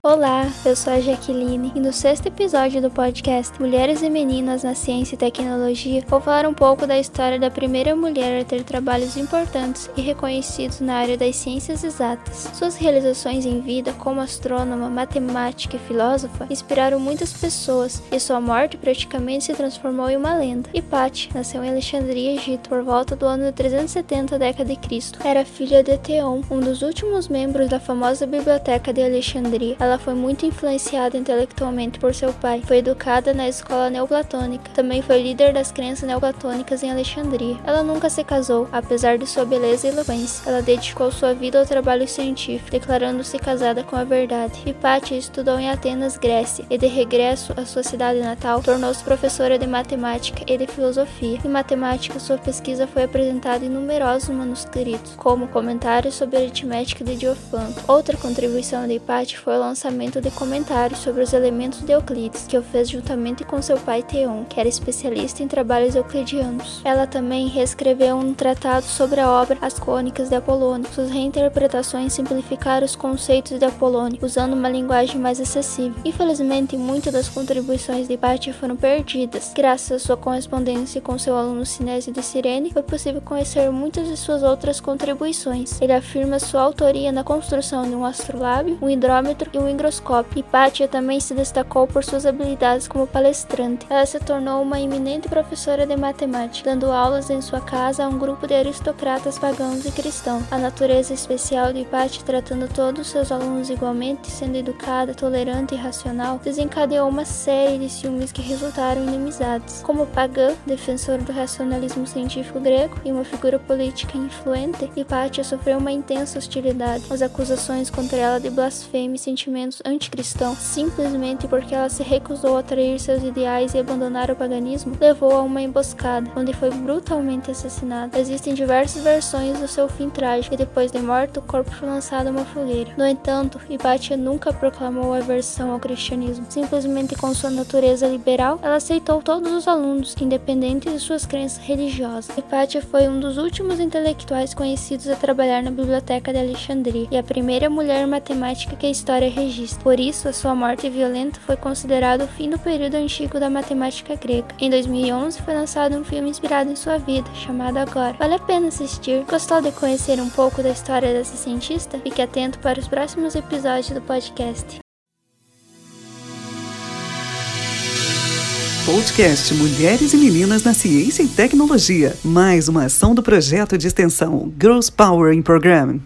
Olá, eu sou a Jaqueline e no sexto episódio do podcast Mulheres e Meninas na Ciência e Tecnologia vou falar um pouco da história da primeira mulher a ter trabalhos importantes e reconhecidos na área das ciências exatas. Suas realizações em vida como astrônoma, matemática e filósofa inspiraram muitas pessoas e sua morte praticamente se transformou em uma lenda. Hipate nasceu em Alexandria, Egito, por volta do ano 370 década de Cristo. Era filha de Teon, um dos últimos membros da famosa Biblioteca de Alexandria. Ela foi muito influenciada intelectualmente por seu pai. Foi educada na escola neoplatônica. Também foi líder das crenças neoplatônicas em Alexandria. Ela nunca se casou, apesar de sua beleza e eloquência. Ela dedicou sua vida ao trabalho científico, declarando-se casada com a verdade. Hipátia estudou em Atenas, Grécia, e de regresso à sua cidade natal, tornou-se professora de matemática e de filosofia. Em matemática, sua pesquisa foi apresentada em numerosos manuscritos, como comentários sobre a aritmética de Diofanto. Outra contribuição de Hipátia foi o lançamento de comentários sobre os elementos de Euclides, que o fez juntamente com seu pai Theon, que era especialista em trabalhos euclidianos. Ela também reescreveu um tratado sobre a obra As Cônicas de Apolônio. Suas reinterpretações simplificaram os conceitos de Apolônio, usando uma linguagem mais acessível. Infelizmente, muitas das contribuições de Hipatia foram perdidas. Graças à sua correspondência com seu aluno Sinésio de Cirene, foi possível conhecer muitas de suas outras contribuições. Ele afirma sua autoria na construção de um astrolábio, um hidrômetro e um higroscópio. Hipátia também se destacou por suas habilidades como palestrante. Ela se tornou uma eminente professora de matemática, dando aulas em sua casa a um grupo de aristocratas pagãos e cristãos. A natureza especial de Hipátia, tratando todos os seus alunos igualmente, sendo educada, tolerante e racional, desencadeou uma série de ciúmes que resultaram em inimizades. Como pagã, defensor do racionalismo científico grego e uma figura política influente, Hipátia sofreu uma intensa hostilidade. As acusações contra ela de blasfêmia e sentimentos sentimentos anticristãos simplesmente porque ela se recusou a trair seus ideais e abandonar o paganismo, levou a uma emboscada, onde foi brutalmente assassinada. Existem diversas versões do seu fim trágico e depois de morto, o corpo foi lançado a uma fogueira. No entanto, Hipatia nunca proclamou aversão ao cristianismo. Simplesmente com sua natureza liberal, ela aceitou todos os alunos, independente de suas crenças religiosas. Hipatia foi um dos últimos intelectuais conhecidos a trabalhar na Biblioteca de Alexandria e a primeira mulher matemática que a história registra Por isso, a sua morte violenta foi considerado o fim do período antigo da matemática grega. Em 2011, foi lançado um filme inspirado em sua vida, chamado Agora. Vale a pena assistir. Gostou de conhecer um pouco da história dessa cientista? Fique atento para os próximos episódios do podcast. Podcast Mulheres e Meninas na Ciência e Tecnologia. Mais uma ação do projeto de extensão Girls Power in Program.